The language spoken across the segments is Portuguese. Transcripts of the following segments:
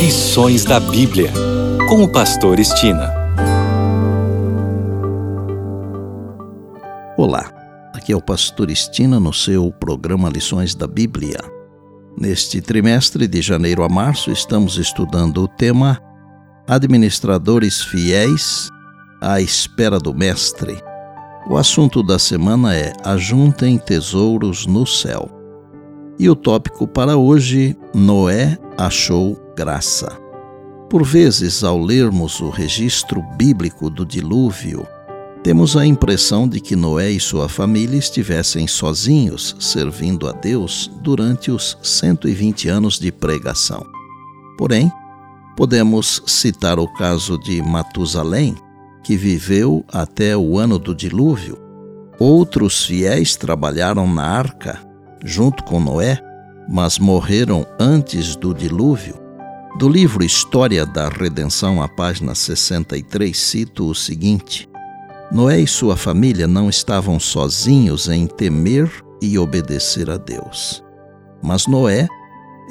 Lições da Bíblia, com o Pastor Estina. Olá, aqui é o Pastor Estina no seu programa Lições da Bíblia. Neste trimestre, de janeiro a março, estamos estudando o tema Administradores Fiéis à Espera do Mestre. O assunto da semana é Ajuntem Tesouros no Céu. E o tópico para hoje, Noé achou graça. Por vezes, ao lermos o registro bíblico do dilúvio, temos a impressão de que Noé e sua família estivessem sozinhos servindo a Deus durante os 120 anos de pregação. Porém, podemos citar o caso de Matusalém, que viveu até o ano do dilúvio. Outros fiéis trabalharam na arca junto com Noé, mas morreram antes do dilúvio. Do livro História da Redenção, a página 63, cito o seguinte: Noé e sua família não estavam sozinhos em temer e obedecer a Deus. Mas Noé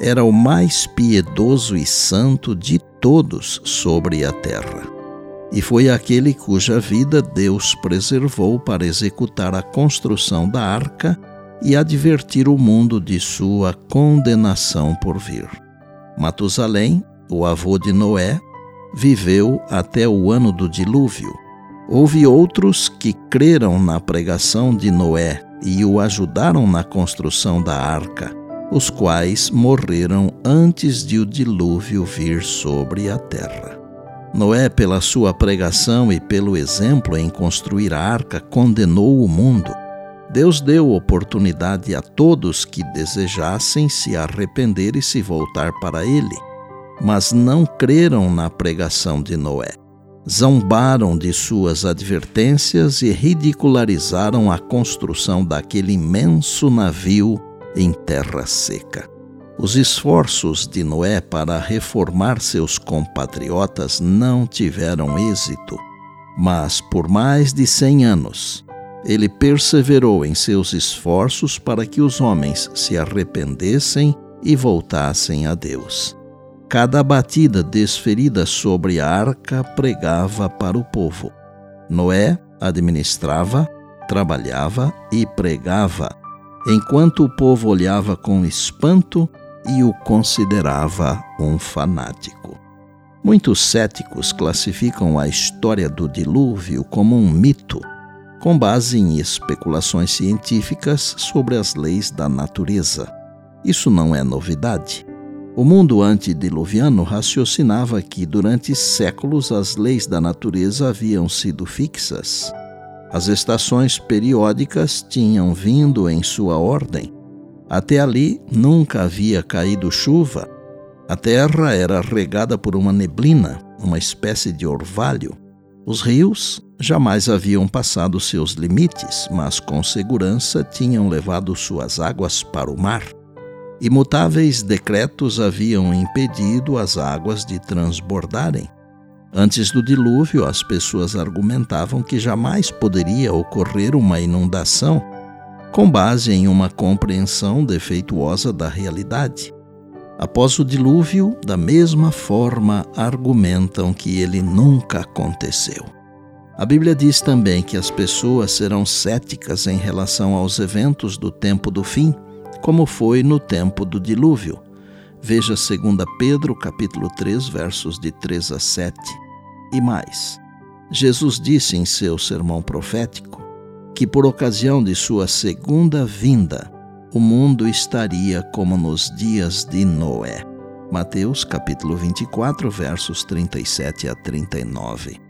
era o mais piedoso e santo de todos sobre a terra. E foi aquele cuja vida Deus preservou para executar a construção da arca e advertir o mundo de sua condenação por vir. Matusalém, o avô de Noé, viveu até o ano do dilúvio. Houve outros que creram na pregação de Noé e o ajudaram na construção da arca, os quais morreram antes de o dilúvio vir sobre a terra. Noé, pela sua pregação e pelo exemplo em construir a arca, condenou o mundo Deus deu oportunidade a todos que desejassem se arrepender e se voltar para Ele, mas não creram na pregação de Noé. Zombaram de suas advertências e ridicularizaram a construção daquele imenso navio em terra seca. Os esforços de Noé para reformar seus compatriotas não tiveram êxito, mas por mais de cem anos, ele perseverou em seus esforços para que os homens se arrependessem e voltassem a Deus. Cada batida desferida sobre a arca pregava para o povo. Noé administrava, trabalhava e pregava, enquanto o povo olhava com espanto e o considerava um fanático. Muitos céticos classificam a história do dilúvio como um mito com base em especulações científicas sobre as leis da natureza. Isso não é novidade. O mundo antediluviano raciocinava que durante séculos as leis da natureza haviam sido fixas. As estações periódicas tinham vindo em sua ordem. Até ali nunca havia caído chuva. A terra era regada por uma neblina, uma espécie de orvalho. Os rios jamais haviam passado seus limites, mas com segurança tinham levado suas águas para o mar. Imutáveis decretos haviam impedido as águas de transbordarem. Antes do dilúvio, as pessoas argumentavam que jamais poderia ocorrer uma inundação, com base em uma compreensão defeituosa da realidade. Após o dilúvio, da mesma forma, argumentam que ele nunca aconteceu. A Bíblia diz também que as pessoas serão céticas em relação aos eventos do tempo do fim, como foi no tempo do dilúvio. Veja 2 Pedro, capítulo 3, versos de 3 a 7. E mais, Jesus disse em seu sermão profético que por ocasião de sua segunda vinda, o mundo estaria como nos dias de Noé. Mateus capítulo 24, versos 37 a 39.